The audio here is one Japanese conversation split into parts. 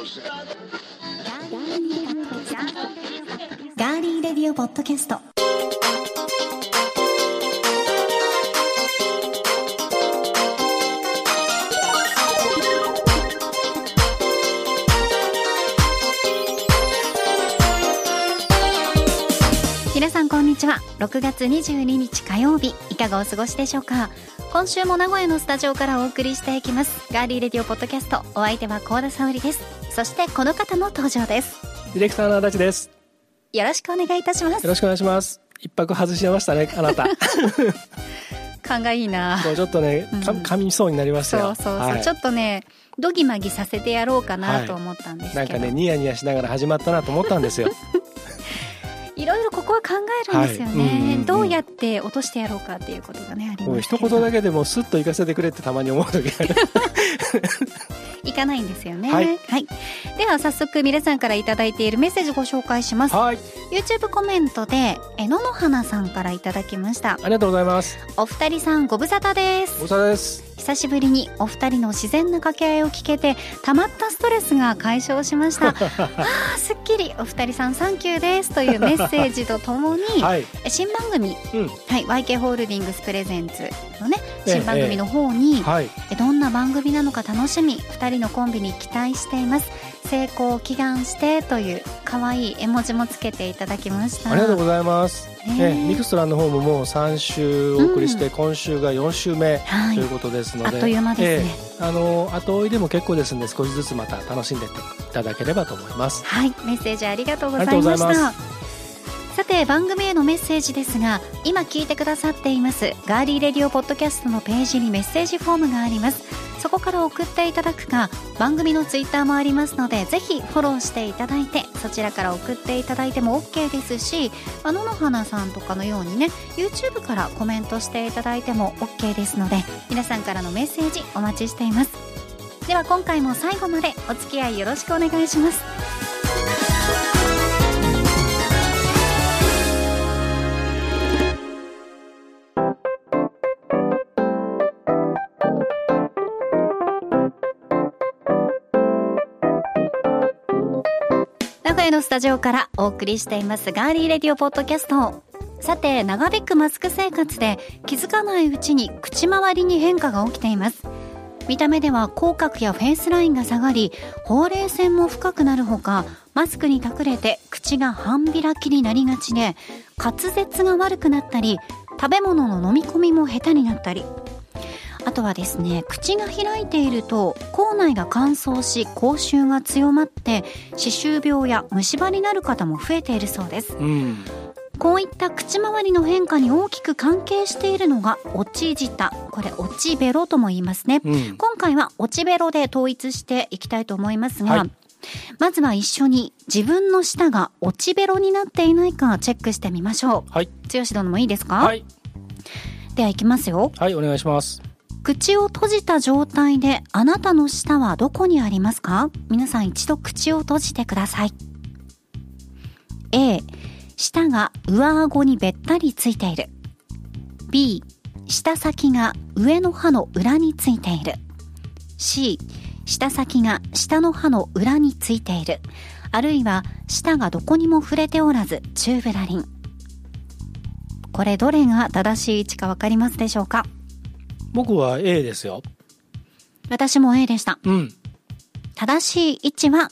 ガーリーレディオポッドキャスト。皆さんこんにちは。6月22日火曜日。いかがお過ごしでしょうか？今週も名古屋のスタジオからお送りしていきます。ガーリーレディオポッドキャスト。お相手は高田沙織です。そしてこの方も登場ですディレクターの足立です。よろしくお願いいたしますよろしくお願いします。一泊外してましたね、あなた。勘がいいなもうちょっとね、かうん噛みそうになりましたよ。そうそうそう、はいちょっとねドギマギさせてやろうかなと思ったんですけど、なんかね、ニヤニヤしながら始まったなと思ったんですよ。いろいろここは考えるんですよね、はいうんうんうんどうやって落としてやろうかっていうことがねありますけど一言だけでもスッと行かせてくれってたまに思う時ある。いかないんですよねはいでは早速皆さんから頂いているメッセージご紹介しますはい。YouTube コメントでえののはなさんからいただきましたありがとうございます。お二人さんご無沙汰です大沢です。久しぶりにお二人の自然な掛け合いを聞けてたまったストレスが解消しました あーすっきりお二人さんサンキューですというメッセージとともに、はい。新番組、うん。はい、YK ホールディングスプレゼンツのねええ新番組の方に、はい。えどんな番組なのか楽しみ二人のコンビに期待しています成功を祈願してという可愛い絵文字もつけていただきました。ありがとうございます。ね。ね、ミクストラの方ももう3週お送りして、今週が4週目はい。ということですので、あっという間ですね。ええあの後追いでも結構ですんで少しずつまた楽しんでいただければと思います。はい。メッセージありがとうございました。さて番組へのメッセージですが今聞いてくださっていますガーリーレディオポッドキャストのページにメッセージフォームがありますそこから送っていただくか番組のツイッターもありますのでぜひフォローしていただいてそちらから送っていただいても OK ですし野のの花さんとかのようにね YouTube からコメントしていただいても OK ですので皆さんからのメッセージお待ちしています。では今回も最後までお付き合いよろしくお願いします。古屋のスタジオからお送りしていますガーリーレディオポッドキャスト。さて長引くマスク生活で気づかないうちに口周りに変化が起きています。見た目では口角やフェイスラインが下がりほうれい線も深くなるほかマスクに隠れて口が半開きになりがちで滑舌が悪くなったり食べ物の飲み込みも下手になったり。あとはですね口が開いていると口内が乾燥し口臭が強まって歯周病や虫歯になる方も増えているそうですうん。こういった口周りの変化に大きく関係しているのが落ち舌これ落ちベロとも言いますね、うん。今回は落ちベロで統一していきたいと思いますが、はいまずは一緒に自分の舌が落ちベロになっていないかチェックしてみましょはい。う剛殿もいいですか、はい。ではいきますよはい、お願いします。口を閉じた状態であなたの舌はどこにありますか？皆さん一度口を閉じてください。A 舌が上顎にべったりついている。B 舌先が上の歯の裏についている。C 舌先が下の歯の裏についている。あるいは舌がどこにも触れておらずチューブラリン。これどれが正しい位置かわかりますでしょうか？僕は A ですよ。私も A でした。うん。正しい位置は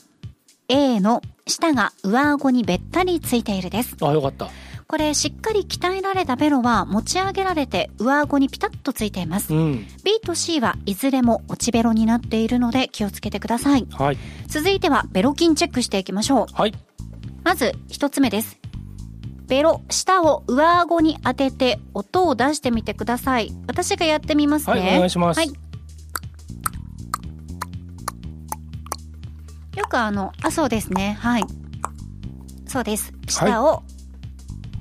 A の舌が上顎にべったりついているです。あ、よかった。これしっかり鍛えられたベロは持ち上げられて上顎にピタッとついています。うん。B と C はいずれも落ちベロになっているので気をつけてください。はい。続いてはベロ筋チェックしていきましょう。はい。まず一つ目です。ベロ、舌を上顎に当てて音を出してみてください。私がやってみますね。はい、お願いします。はい。よくあの、あ、そうですね。はい。そうです。舌を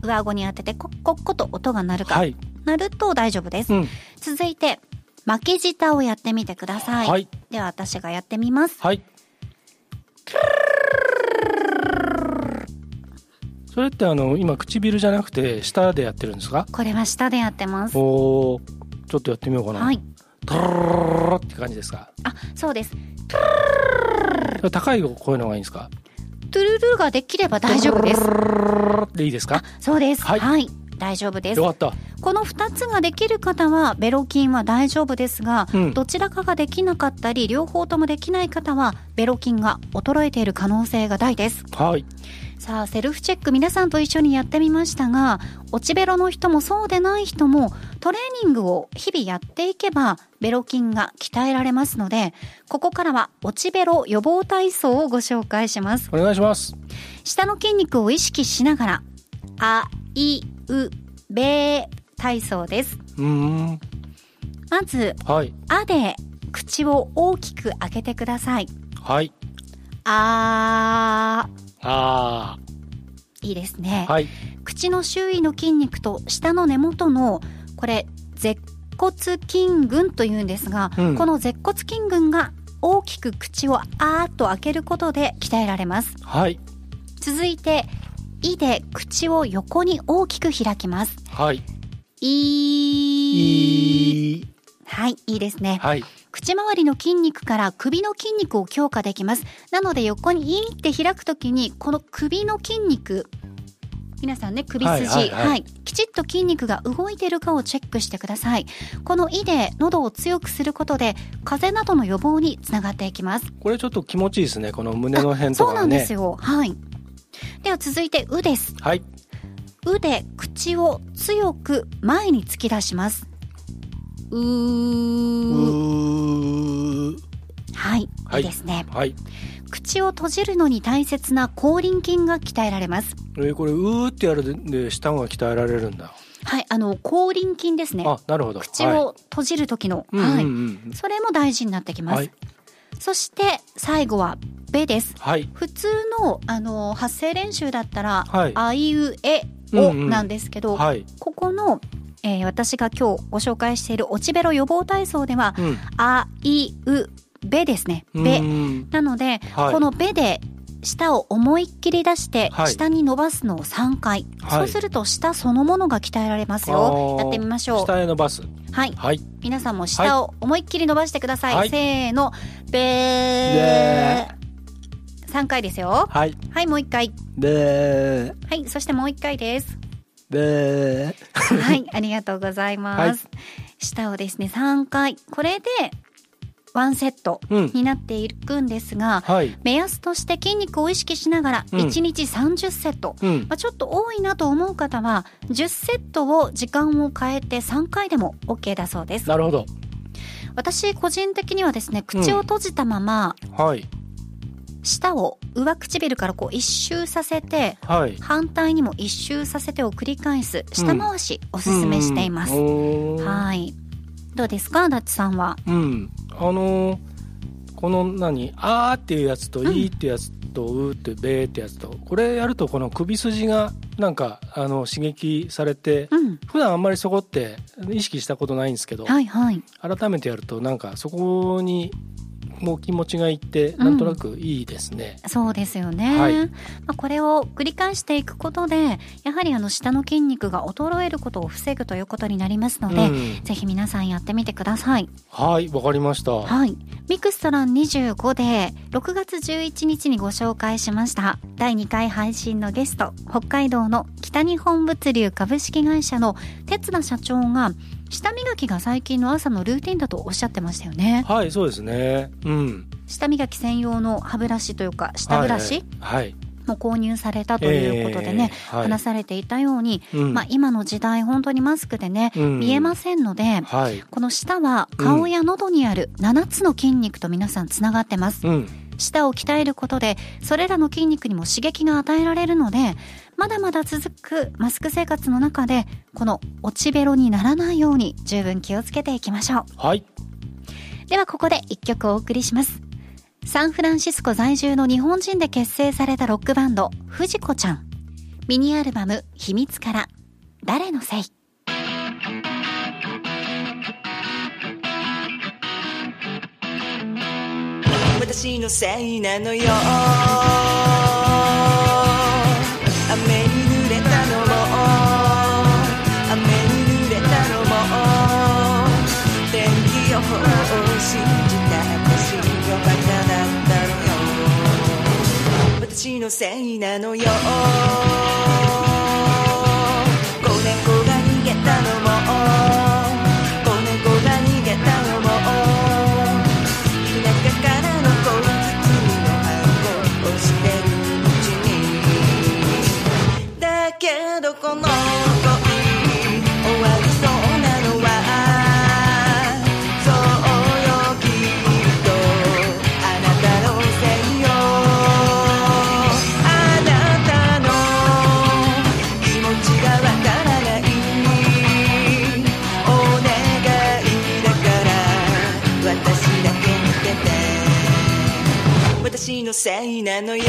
上顎に当てて、コッコッコと音が鳴るか。はい。鳴ると大丈夫です。うん。続いて、巻き舌をやってみてください。はい。では私がやってみます。はい。それってあの今唇じゃなくて舌でやってるんですか？これは舌でやってます。おーちょっとやってみようかな。はい。トロって感じですかあ、そうです。ル高い声の方がいいんですかトゥルルができれば大丈夫ですでいいですかそうですはいはい大丈夫ですよかったこの2つができる方はベロ筋は大丈夫ですが、うんどちらかができなかったり両方ともできない方はベロ筋が衰えている可能性が大ですはいさあセルフチェック皆さんと一緒にやってみましたが落ちベロの人もそうでない人もトレーニングを日々やっていけばベロ筋が鍛えられますのでここからは落ちベロ予防体操をご紹介します。お願いします。下の筋肉を意識しながらあいうべ体操です。うーん。まずはい。あで口を大きく開けてください。はいああー。いいですね、ーはい。口の周囲の筋肉と下の根元のこれ舌骨筋群というんですが、うん。この舌骨筋群が大きく口をあーっと開けることで鍛えられます。はい。続いて「い」で口を横に大きく開きます。はい「い」いはいいいですね。はい口周りの筋肉から首の筋肉を強化できます。なので横に「い」って開くときにこの首の筋肉皆さんね首筋、はいはい。はい。きちっと筋肉が動いているかをチェックしてください。この「い」で喉を強くすることで風邪などの予防につながっていきます。これちょっと気持ちいいですね。この胸の辺とそうかがねなんですよ。はい。では続いて「う」です。はい「う」で口を強く前に突き出しますうはい、はい。いいですね。はい。口を閉じるのに大切な口輪筋が鍛えられます。えーこれうーってやるで下が鍛えられるんだ。はい。あの口輪筋ですね。あなるほど。口を閉じる時の、はい、それも大事になってきます、はい。そして最後は「べ」です。はい。普通のあの発声練習だったら「はい。あいうえお」なんですけど、はい。ここの、えー私が今日ご紹介している落ちベロ予防体操ではうん「あいうべ」ですね「うべ」んなので、はい。この「べ」で舌を思いっきり出して、はい。下に伸ばすのを3回、はい。そうすると舌そのものが鍛えられますよ。あー。やってみましょう。下へ伸ばす。はい。はい。皆さんも舌を思いっきり伸ばしてください、はい。せーの。べー。3回ですよ。はい。はいもう1回。ではいそしてもう1回ですではいありがとうございます、舌をですね3回。これでワンセットうん。になっていくんですが、はい。目安として筋肉を意識しながらうん。1日30セット、うん。まあ、ちょっと多いなと思う方は10セットを時間を変えて3回でも OK だそうです。なるほど。私個人的にはですね口を閉じたままはい舌を上唇からこう一周させてはい。反対にも一周させてを繰り返す下回しおすすめしています、うん。うんはい。どうですか？ダッチさんは。うん。あのーこの何「あー」っていうやつと「うんい」ってやつと「う」って「べ」ってやつとこれやるとこの首筋がなんかあの刺激されてうん。普段あんまりそこって意識したことないんですけどはいはい。改めてやるとなんかそこにもう気持ちがいってうんなんとなくいいですね。そうですよね、はいまあ、これを繰り返していくことでやはりあの下の筋肉が衰えることを防ぐということになりますので、うんぜひ皆さんやってみてくださいはいわかりました。はい。ミクストラン25で6月11日にご紹介しました第2回配信のゲスト北海道の北日本物流株式会社の哲田社長が舌磨きが最近の朝のルーティンだとおっしゃってましたよねはいそうですね。うん。舌磨き専用の歯ブラシというか舌ブラシはい。はいも購入されたということでね、えーはい話されていたように、うんまあ今の時代本当にマスクでね、うん見えませんので、はい。この舌は顔や喉にある7つの筋肉と皆さんつながってます。うん。舌を鍛えることでそれらの筋肉にも刺激が与えられるのでまだまだ続くマスク生活の中でこの落ちベロにならないように十分気をつけていきましょう。はい。ではここで一曲お送りします。サンフランシスコ在住の日本人で結成されたロックバンド藤子ちゃん。ミニアルバム「秘密」から「誰のせい」私のせいなのよ私のせいなのよ。のせいなのよ。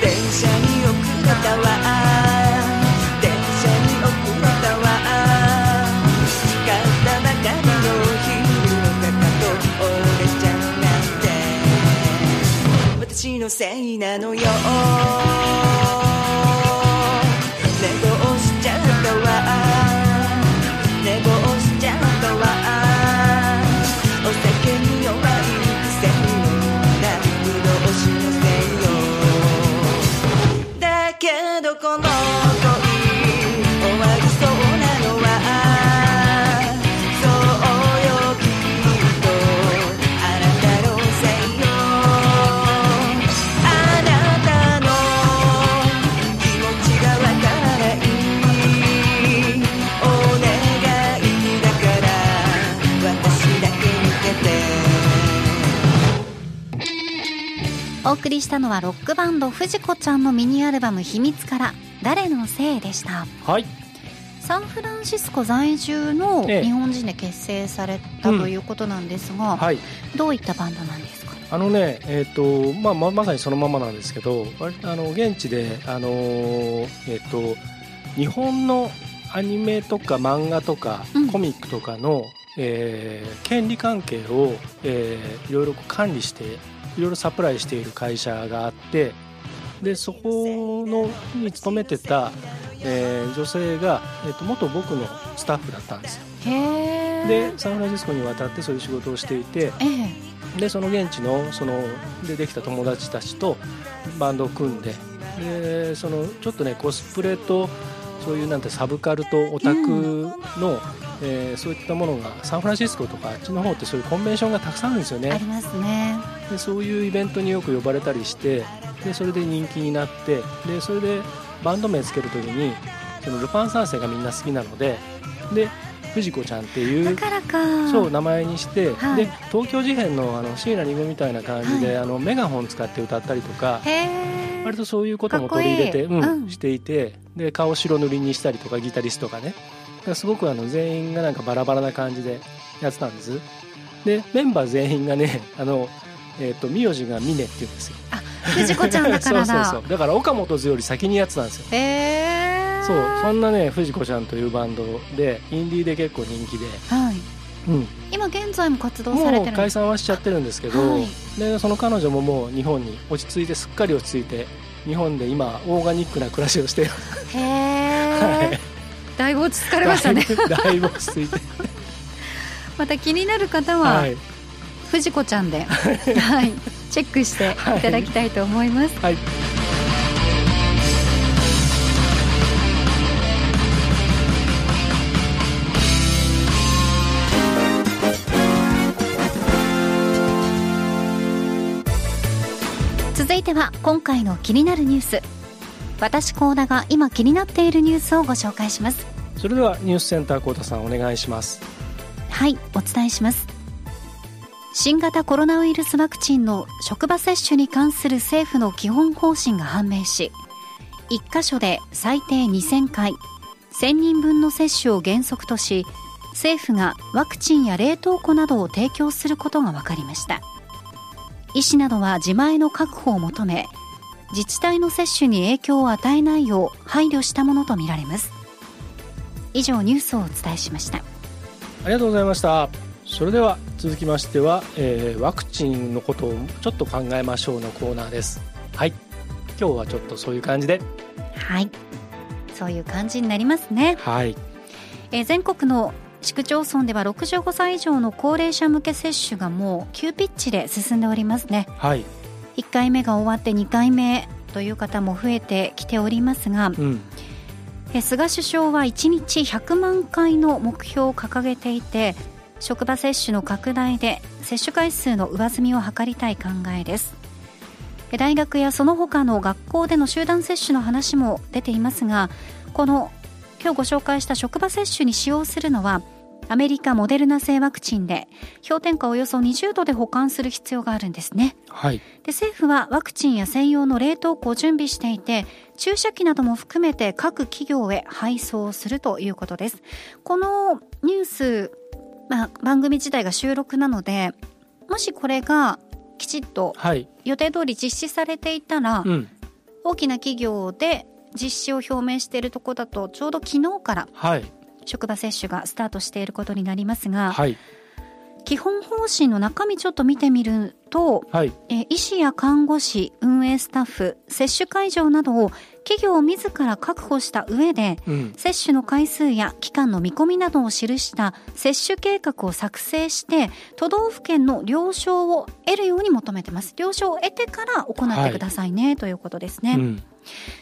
電車に遅れたわ電車に遅れたわ買ったばかりのヒールのかかと折れちゃうなんて。私のせいなのよ。寝坊しちゃったわ寝坊しちゃったわお酒に弱いこのお送りしたのはロックバンド藤子ちゃんのミニアルバム「秘密」から「誰のせい」でした？はい。サンフランシスコ在住のええ。日本人で結成されたということなんですが、はい。どういったバンドなんですか？あのねえっ、とまあままさにそのままなんですけど割とあの現地であのーえっ、と日本のアニメとか漫画とか、うん。コミックとかの、えー権利関係を、えーいろいろ管理していろいろサプライしている会社があってでそこのに勤めてた、えー女性が、えー、と元僕のスタッフだったんですよ。でサンフランシスコに渡ってそういう仕事をしていてええ。でその現地のそのでできた友達たちとバンドを組んででそのちょっとねコスプレとそういうなんてサブカルとオタクの、えーそういったものがサンフランシスコとかあっちの方ってそういうコンベンションがたくさんあるんですよね。ありますねでそういうイベントによく呼ばれたりしてでそれで人気になってでそれでバンド名つけるときにそのルパン三世がみんな好きなのでで藤子ちゃんっていうそう名前にして、はい。で東京事変のあの椎名林檎みたいな感じで、はあのメガホン使って歌ったりとか割とそういうことも取り入れてうんうん。していてで顔白塗りにしたりとかギタリストがね。すごくあの全員がなんかバラバラな感じでやってたんです。でメンバー全員がねあの、えー、と名字が峰っていうんですよ。藤子ちゃんだからだ。そうそうそう。だから岡本図より先にやってたんですよ。へえそうそんなね藤子ちゃんというバンドでインディーで結構人気で、はい。うん、今現在も活動されてる解散はしちゃってるんですけど、はい。でその彼女ももう日本に落ち着いてすっかり落ち着いて日本で今オーガニックな暮らしをしている。へえだいぶ落ち着かれましたね。だいぶだいぶ落ち着いて。また気になる方は、はい、藤子ちゃんで、はい、チェックしてい。ただきたいと思います、はい、続いては今回の気になるニュース。私高田が今気になっているニュースをご紹介します。それではニュースセンター幸田さんお願いします。はい。お伝えします新型コロナウイルスワクチンの職場接種に関する政府の基本方針が判明し1箇所で最低2000回1000人分の接種を原則とし政府がワクチンや冷凍庫などを提供することが分かりました。医師などは自前の確保を求め自治体の接種に影響を与えないよう配慮したものとみられます。以上ニュースをお伝えしました。ありがとうございました。それでは続きましては、えーワクチンのことをちょっと考えましょうのコーナーです。はい。今日はちょっとそういう感じで。はい。そういう感じになりますね、はい。えー全国の市区町村では65歳以上の高齢者向け接種がもう急ピッチで進んでおりますね。はい。1回目が終わって2回目という方も増えてきておりますがうん。え菅首相は1日100万回の目標を掲げていて職場接種の拡大で接種回数の上積みを図りたい考えです。え大学やその他の学校での集団接種の話も出ていますがこの今日ご紹介した職場接種に使用するのはアメリカモデルナ製ワクチンで氷点下およそ20度で保管する必要があるんですね。はい。で政府はワクチンや専用の冷凍庫を準備していて注射器なども含めて各企業へ配送するということです。このニュース、まあ、番組自体が収録なのでもしこれがきちっとはい。予定通り実施されていたら、うん。大きな企業で実施を表明しているところだとちょうど昨日からはい。職場接種がスタートしていることになりますが、はい。基本方針の中身ちょっと見てみるとはい。えー医師や看護師運営スタッフ接種会場などを企業自ら確保した上でうん。接種の回数や期間の見込みなどを記した接種計画を作成して都道府県の了承を得るように求めてます。了承を得てから行ってくださいね、ということですね、うん。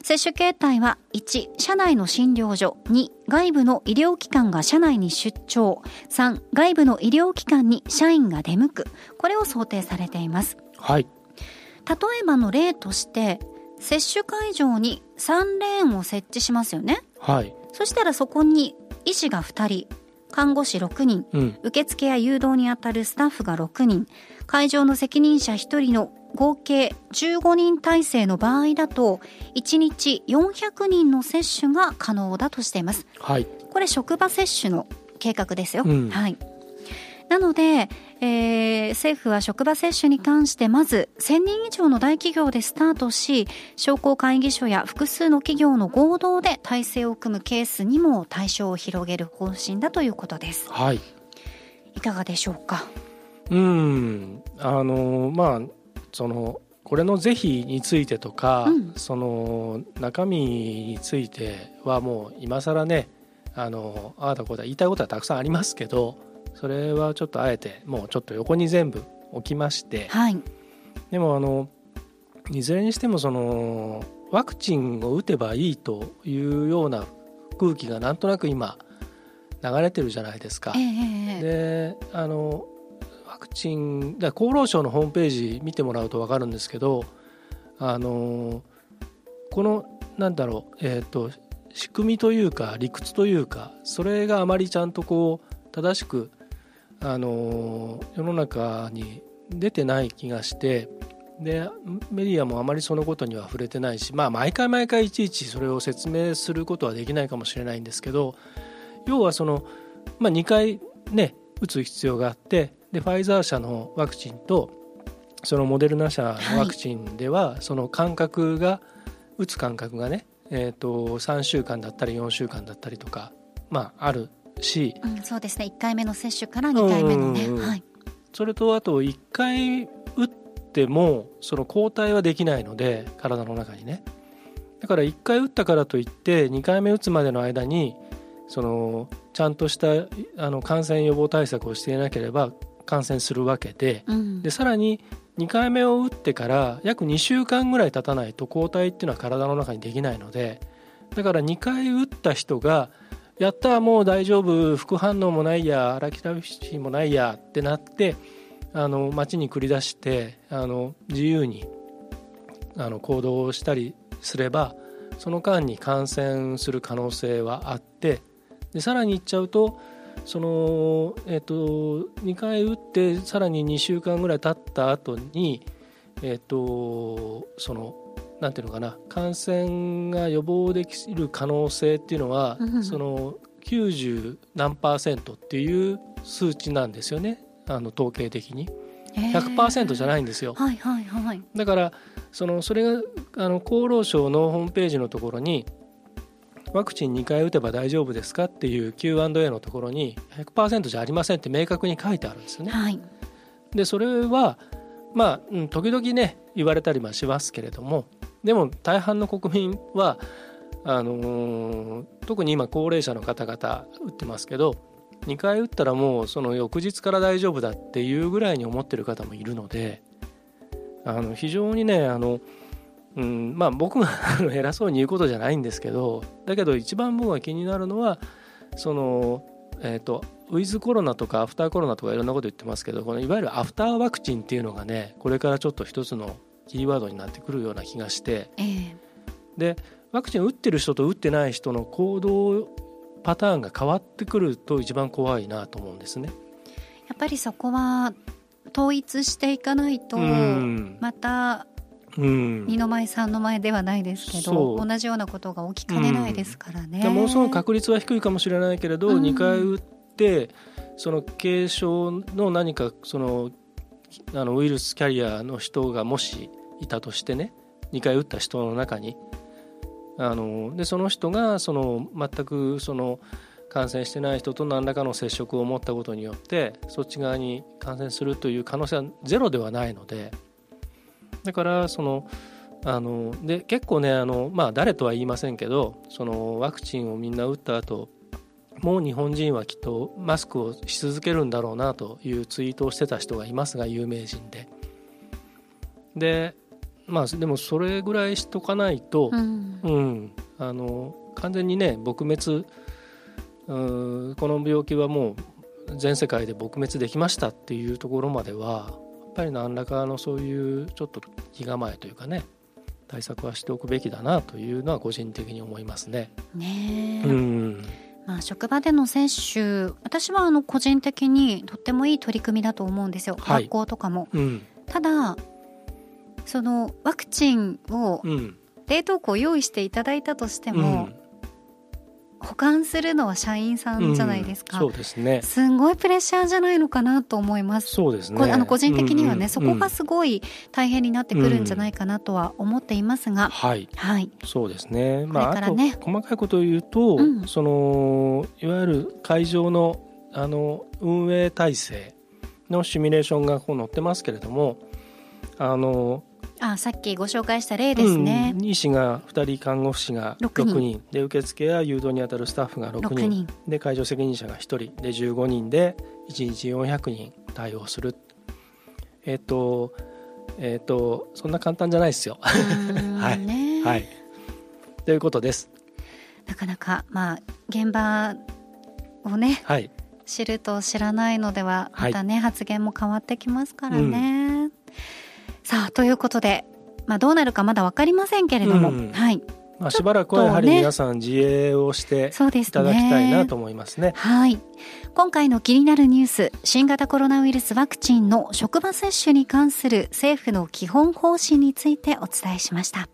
接種形態は1社内の診療所。2外部の医療機関が社内に出張。3外部の医療機関に社員が出向く。これを想定されています。はい。例えばの例として接種会場に3レーンを設置しますよね。はい。そしたらそこに医師が2人看護師6人うん。受付や誘導にあたるスタッフが6人会場の責任者1人の合計15人体制の場合だと1日400人の接種が可能だとしています。はい。これ職場接種の計画ですよ、うん。はい。なので、えー政府は職場接種に関してまず1000人以上の大企業でスタートし商工会議所や複数の企業の合同で体制を組むケースにも対象を広げる方針だということです。はい。いかがでしょうか？うん。あのまあそのこれの是非についてとか、うん。その中身についてはもう今更ねあのああだこうだ言いたいことはたくさんありますけどそれはちょっとあえてもうちょっと横に全部置きましてはいでもあのいずれにしてもそのワクチンを打てばいいというような空気がなんとなく今流れてるじゃないですかえ。えええであのワクチンだ厚労省のホームページ見てもらうと分かるんですけどあのこのなんだろうえっ、と仕組みというか理屈というかそれがあまりちゃんとこう正しくあの世の中に出てない気がしてでメディアもあまりそのことには触れてないしまあ毎回毎回いちいちそれを説明することはできないかもしれないんですけど要はその、まあ、2回ね打つ必要があってでファイザー社のワクチンとそのモデルナ社のワクチンでは、その間隔が打つ間隔がね、えー、と3週間だったり4週間だったりとか、まあ、あるしうん、そうですね。1回目の接種から2回目のね。うん。うんうんはい。それとあと1回打ってもその抗体はできないので体の中にね。だから1回打ったからといって2回目打つまでの間にそのちゃんとしたあの感染予防対策をしていなければ感染するわけで。うん。でさらに2回目を打ってから約2週間ぐらい経たないと抗体っていうのは体の中にできないので。だから2回打った人がやったもう大丈夫。副反応もないや。アラキラフシーもないやってなってあの街に繰り出してあの自由にあの行動したりすればその間に感染する可能性はあってでさらに言っちゃうとその、えっと2回打ってさらに2週間ぐらい経った後にえっとそのなんていうのかな感染が予防できる可能性っていうのは、うん。その90何パーセントっていう数値なんですよね。あの統計的に。100%じゃいないんですよ。はいはいはい。だからそのそれがあの厚労省のホームページのところにワクチン2回打てば大丈夫ですかっていう Q&A のところに100%じゃありませんって明確に書いてあるんですよね。はい。でそれはまあ、時々ね言われたりはしますけれどもでも大半の国民はあのー特に今高齢者の方々打ってますけど2回打ったらもうその翌日から大丈夫だっていうぐらいに思ってる方もいるのであの非常にねあの、うんまあ、僕が偉そうに言うことじゃないんですけどだけど一番僕が気になるのはその、えー、とウィズコロナとかアフターコロナとかいろんなこと言ってますけどこのいわゆるアフターワクチンっていうのがねこれからちょっと一つのキーワードになってくるような気がして。ええ。でワクチンを打ってる人と打ってない人の行動パターンが変わってくると一番怖いなと思うんですね。やっぱりそこは統一していかないと、うん。またうん。二の舞三の舞ではないですけど同じようなことが起きかねないですからね。でものすごく確率は低いかもしれないけれど、うん。2回打ってその軽症の何かそのあのウイルスキャリアの人がもしいたとしてね2回打った人の中にあのでその人がその全くその感染してない人と何らかの接触を持ったことによってそっち側に感染するという可能性はゼロではないのでだからそのあので結構ねあの、まあ、誰とは言いませんけどそのワクチンをみんな打った後もう日本人はきっとマスクをし続けるんだろうなというツイートをしてた人がいますが有名人で。でまあでもそれぐらいしとかないと、うん。うん、あの完全にね撲滅うーこの病気はもう全世界で撲滅できましたっていうところまではぱり何らかのそういうちょっと気構えというかね対策はしておくべきだなというのは個人的に思いますね。ねえ。うん、まあ、職場での接種私はあの個人的にとってもいい取り組みだと思うんですよ、はい。学校とかも。うん、ただそのワクチンをうん、冷凍庫を用意していただいたとしてうも、ん保管するのは社員さんじゃないですか、うんそうですね。すんごいプレッシャーじゃないのかなと思います。そうですね。こあの個人的にはね、うんうんそこがすごい大変になってくるんじゃないかなとは思っていますが、はい、はい、そうですね。まあ、あと細かいことを言うと、うんそのいわゆる会場のあの運営体制のシミュレーションがこう載ってますけれども、あのあさっきご紹介した例ですね、うん。医師が2人看護婦士が六6人人。で受付や誘導に当たるスタッフが6 6人人。で会場責任者が1人。で15人で1日400人対応する。えっ、とえっ、とそんな簡単じゃないですよ。はいね。はい。ということです。なかなかまあ現場をねはい。知ると知らないのでははいまたね、発言も変わってきますからね。さあということで、まあ、どうなるかまだ分かりませんけれども、うん。はい。まあ、しばらくはやはり皆さん自衛をしていただきたいなと思いますね。はい。今回の気になるニュース新型コロナウイルスワクチンの職場接種に関する政府の基本方針についてお伝えしました。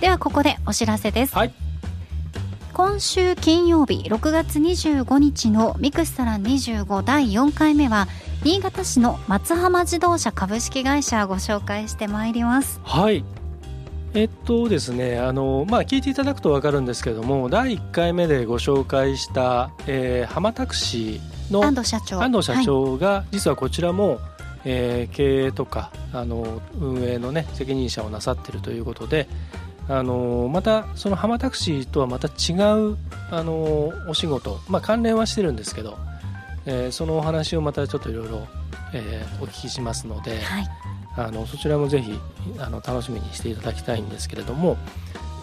ではここでお知らせです。はい、今週金曜日6月25日のミクストラン25第4回目は新潟市の松浜自動車株式会社をご紹介してまいります。はい。えっとですねあの、まあ、聞いていただくと分かるんですけども第1回目でご紹介した、えー、浜タクシーの安藤社長。安藤社長が、実はこちらも、えー経営とかあの運営の、ね、責任者をなさっているということであのまたその浜タクシーとはまた違うあのお仕事、まあ、関連はしてるんですけど、えーそのお話をまたちょっといろいろえーお聞きしますので、はい。あのそちらもぜひあの楽しみにしていただきたいんですけれども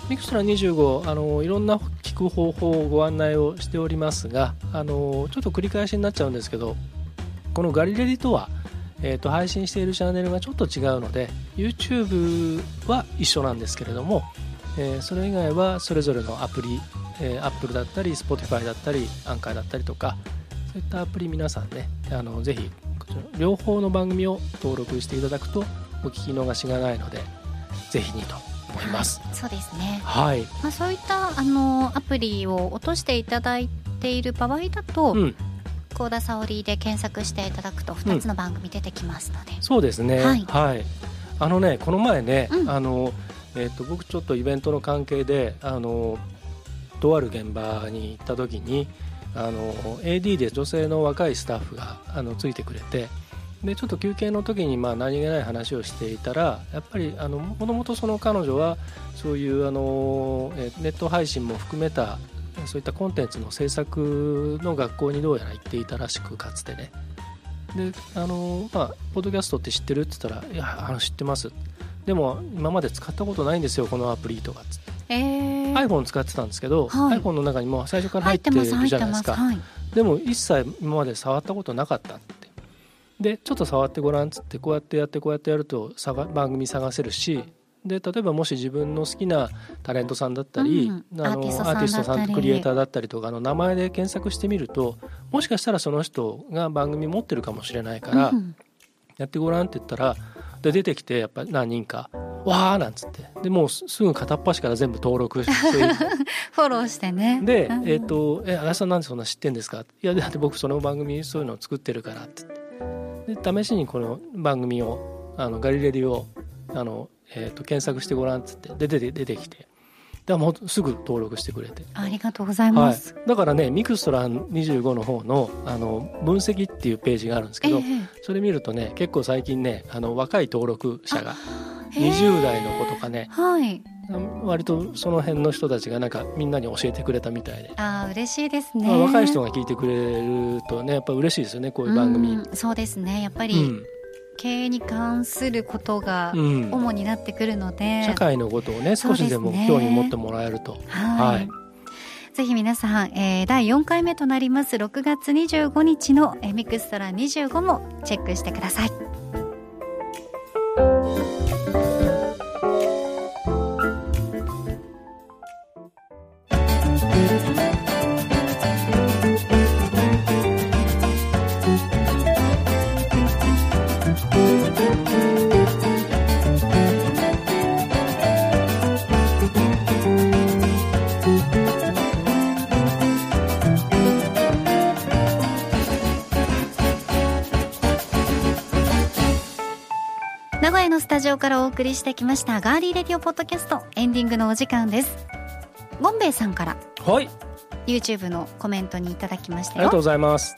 ミクストラ25あのいろんな聞く方法をご案内をしておりますがあのちょっと繰り返しになっちゃうんですけどこのガリレディとは、えーと配信しているチャンネルがちょっと違うので YouTube は一緒なんですけれども、えーそれ以外はそれぞれのアプリ、えー、Apple だったり Spotify だったりアンカーだったりとかそういったアプリ皆さんねあのぜひ両方の番組を登録していただくとお聞き逃しがないのでぜひにと思います。そうですね。はい、まあ、そういったあのアプリを落としていただいている場合だとうん、「幸、田沙織」で検索していただくと2つの番組出てきますので、そうですね。はいあのね、この前ね、うんあの、えっ、と、僕ちょっとイベントの関係で、あの。とある現場に行った時に。あの AD で女性の若いスタッフがあのついてくれてでちょっと休憩の時にまあ何気ない話をしていたらやっぱりあのもともとその彼女はそういうあのえネット配信も含めたそういったコンテンツの制作の学校にどうやら行っていたらしくかつてね。であのまあポッドキャストって知ってるって言ったら「いやあの知ってます」でも今まで使ったことないんですよこのアプリとかっつって、えー、iPhone 使ってたんですけど、はい。iPhone の中にも最初から入ってるじゃないですか。す。はい。でも一切今まで触ったことなかったって。でちょっと触ってごらんっつってこうやってやってこうやってやると探番組探せるしで例えばもし自分の好きなタレントさんだったり、うんあのアーティストさんアーティストさだったりんクリエイターだったりとかの名前で検索してみるともしかしたらその人が番組持ってるかもしれないから、うんやってごらんって言ったらで出てきてやっぱ何人か「わー」なんつって。でもうすすぐ片っ端から全部登録して フォローしてね。で、うん。えっ、と、え、足立さんなんでそんな知ってんですか？いや、だって僕その番組そういうのを作ってるからって言って。で、試しにこの番組を、あの、ガリレディを、あの、えっ、と、検索してごらんっつって、で、出て、出てきて。でもうすぐ登録してくれて。ありがとうございはいます、。だからね、ミクストラン25の方の、あの、分析っていうページがあるんですけど、えそれ見るとね、結構最近ね、あの、若い登録者が、えへー20代の子とかね、はい割とその辺の人たちがなんかみんなに教えてくれたみたいで。あー嬉しいですね、まあ、若い人が聞いてくれるとねやっぱ嬉しいですよねこういう番組。うんそうですねやっぱりうん経営に関することがうん。主になってくるので、社会のことをね少しでも興味持ってもらえると、はい、はい。ぜひ皆さん、えー第4回目となります。6月25日のえーミクストラ25もチェックしてくださいジオからお送りしてきましたガーリーレディオポッドキャストエンディングのお時間です。ゴンベイさんからはい、YouTube のコメントにいただきましたよ。ありがとうございます。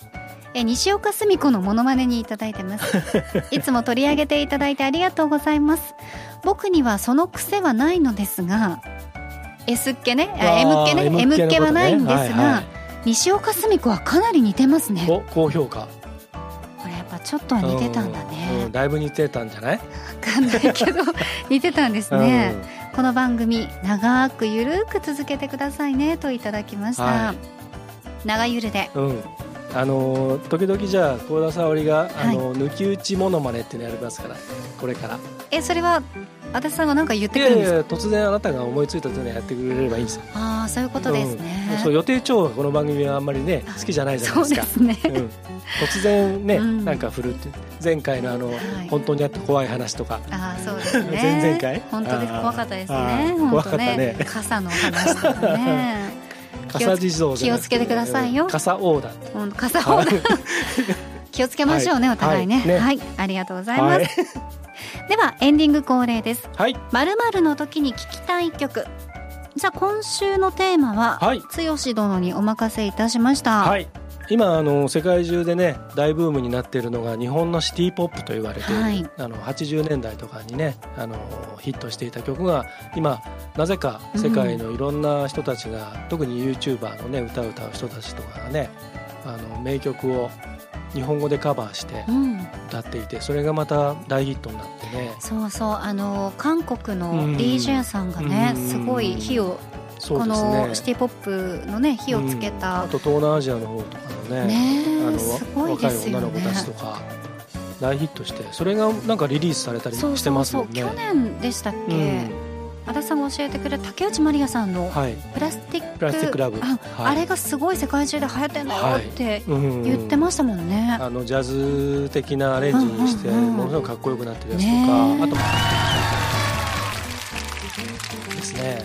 え西岡澄子のモノマネにいただいてます。いつも取り上げていただいてありがとうございます。僕にはその癖はないのですが S っ気ね？M っ気ね？M っ気のことね。っ気はないんですが、はいはい。西岡澄子はかなり似てますね。高評価ちょっとは似てたんだうんうねんだいぶ似てたんじゃない？わかんないけど 似てたんですね、この番組長くゆるく続けてくださいねといただきました、はい。長ゆるで。うん、うんあのー時々じゃあ幸田沙織が、あのー抜き打ちモノマネっていうのやりますからこれから。えそれは足立さんが何か言っていくるんですか？突然あなたが思いついたとねやってくれればいいんですよ。ああそういうことですね、うん。そう予定調和がこの番組はあんまりね好きじゃないじゃないそうですか。ですね。うん、突然ね、うん。なんか振るって前回のあの、い。本当にあった怖い話とか。ああそうですね。前々回？本当です。怖かったですあねー本当怖かったね。ね 傘の話とかね。傘地蔵気をつけてくださいよ。うん。傘王だうん傘を気をつけましょうね、はい。お互いね。ははいい、ありがとうございます、はい、ではエンディング恒例です。はい、まるまるの時に聞きたい曲。じゃあ今週のテーマは、はい。剛殿にお任せいたしました、はい。今あの世界中でね大ブームになっているのが日本のシティ・ポップと言われている、はい。あの80年代とかにねあのヒットしていた曲が今なぜか世界のいろんな人たちが、特に YouTuber のね歌を歌う人たちとかがねあの名曲を日本語でカバーしてうん、歌っていてそれがまた大ヒットになってね。そうそう。あの韓国のうん。DJ さんがね、うん。すごい火を、こそうですね。のシティポップのね火をつけうん。た、あと東南アジアの方とかのねねあのすごい若いですよ女の子たちとねか大ヒットしてそれがなんかリリースされたりそうしてそうそう、ますもんね。去年でしたっけ、足立さんが教えてくれた竹内まりやさんの Plastic Plastic Love、あ,、はい、あれがすごい世界中で流行ってんだよってうん言ってましたもんね、あのジャズ的なアレンジにしてものすごくかっこよくなってるやつねとか、え。あとですね。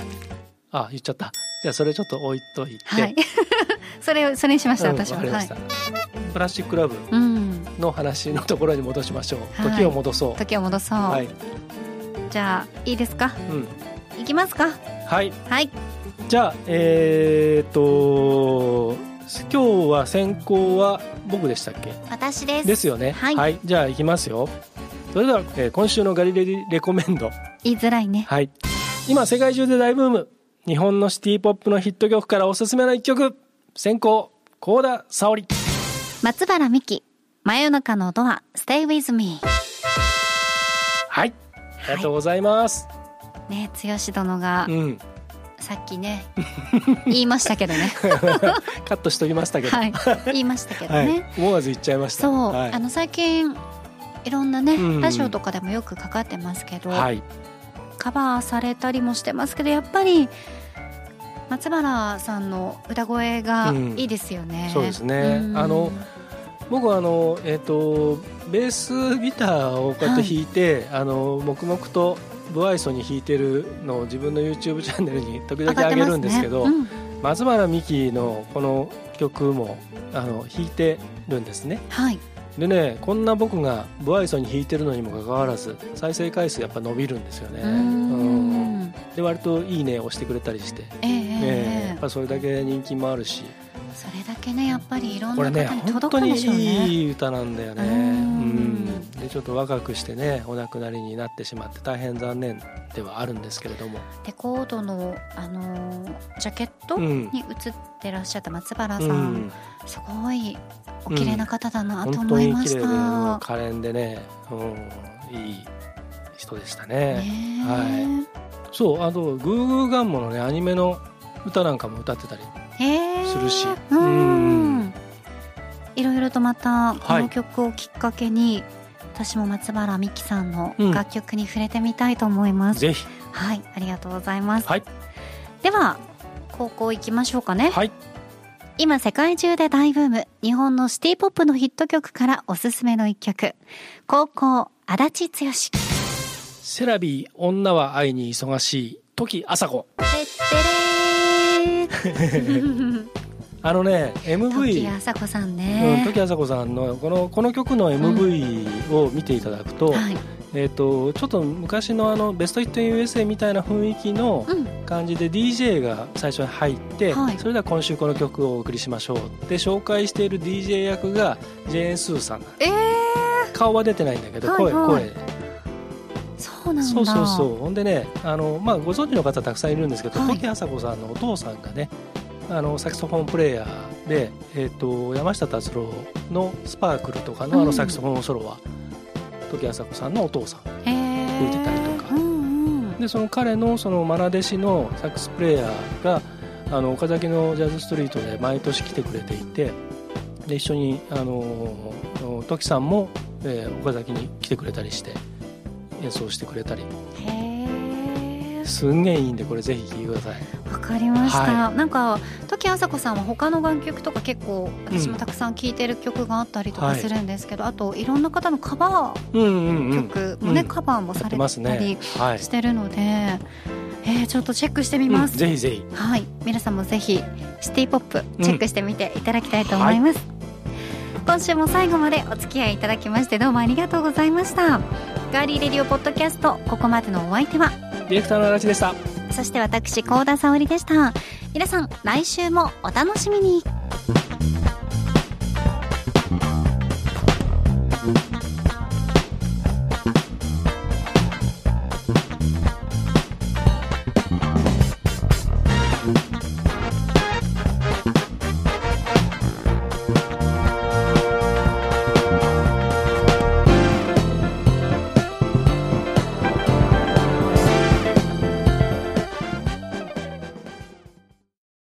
あ言っちゃった。じゃあそれちょっと置いといて、はい。それをそれにしました、うん私は。はい。プラスチックラブうん。の話のところに戻しましょう、はい。時を戻そう。時を戻そう、はい、じゃあいいですか？うん、いきますか。はい。はい。じゃあえー、っと今日は先行は僕でしたっけ？私です。ですよね。はい。じゃあいきますよ。それでは、えー今週のガリレディレコメンド。言いづらいね。はい。今世界中で大ブーム。日本のシティポップのヒット曲からおすすめの一曲。先行。幸田沙織。松原美樹。真夜中のドア。Stay with me はい。ありがとうございます、ね剛殿がうん。さっきね言いましたけどね。カットしときましたけど。はい。言いましたけどはい。ね、思わず言っちゃいました。そう、はい。あの最近いろんなね、うん。ラジオとかでもよくかかってますけど、はい。カバーされたりもしてますけどやっぱり松原さんの歌声がうん。いいですよね、そうですね。うん。あの僕はあのえっ、とベースギターをこうやって弾いて、あの黙々と不愛想に弾いてるのを自分の YouTube チャンネルに時々上げるんですけど上がってますね松原美樹のこの曲もあの弾いてるんですね。うんはい。でねこんな僕が不愛想に弾いてるのにもかかわらず再生回数やっぱ伸びるんですよね。うーうん。んで割と「いいね」を押してくれたりして、ええええええやっぱそれだけ人気もあるし。それだけねやっぱりいろんな方に届くんでしょうね。いい歌なんだよねちょっと若くしてねお亡くなりになってしまって大変残念ではあるんですけれども。レコードの、あのージャケットうん。に映ってらっしゃった松原さ、うん。んすごいお綺麗な方だなと思いましに綺麗でた、可憐でね、うん、いい人でしたね。はそうあとグーグーガンモのねアニメの歌なんかも歌ってたりするし。ううん。んいろいろとまたこはい。の曲をきっかけに、私も松原美樹さんのうん。楽曲に触れてみたいと思います、ぜひ。はいありがとうございます、はい。では高校行きましょうかね、はい。今世界中で大ブーム。日本のシティポップのヒット曲からおすすめの一曲。高校足立剛。セラビー女は愛に忙しい。時あさこてってれー あのね時 MV あさこさんうん、ね、時あさこさんのこのこの曲の MV を見ていただくと,、はい。えー、とちょっと昔のあのベストヒット USA みたいな雰囲気のうん。感じで DJ が最初に入って、はい。それでは今週この曲をお送りしましょうって紹介している DJ 役がジェーン・スーさんえー、顔は出てないんだけど、はいはい。声声。そうなんだ。そうそうそう。ほんでねあの、まあ、ご存知の方たくさんいるんですけど、はい。時あさこさんのお父さんがねあのサクソフォンプレーヤーで、えー、と山下達郎の「スパークル」とかのあうん。のサクソフォンソロは、時あさこさんのお父さん吹いてたりとか。うんうん。でその彼のその愛弟子のサックスプレーヤーがあの岡崎のジャズストリートで毎年来てくれていてで一緒にあの時さんも、えー岡崎に来てくれたりして演奏してくれたりすんげえいいんでこれぜひ聴いてください。わかりました、はなんか時あさこさんは他の楽曲とか結構私もたくさん聴いてる曲があったりとかするんですけど、あといろんな方のカバうんうんーうん。曲もね、うん。カバーもやされたりはい、してるので、えーちょっとチェックしてみうん、ます、ぜひぜひ。はい。皆さんもぜひシティポップチェックしてみていただきたいと思います、今週も最後までお付き合いいただきましてどうもありがとうございました。ガーリーレディオポッドキャストここまでのお相手はディレクターの嵐でした。そして私高田沙織でした。皆さん来週もお楽しみに。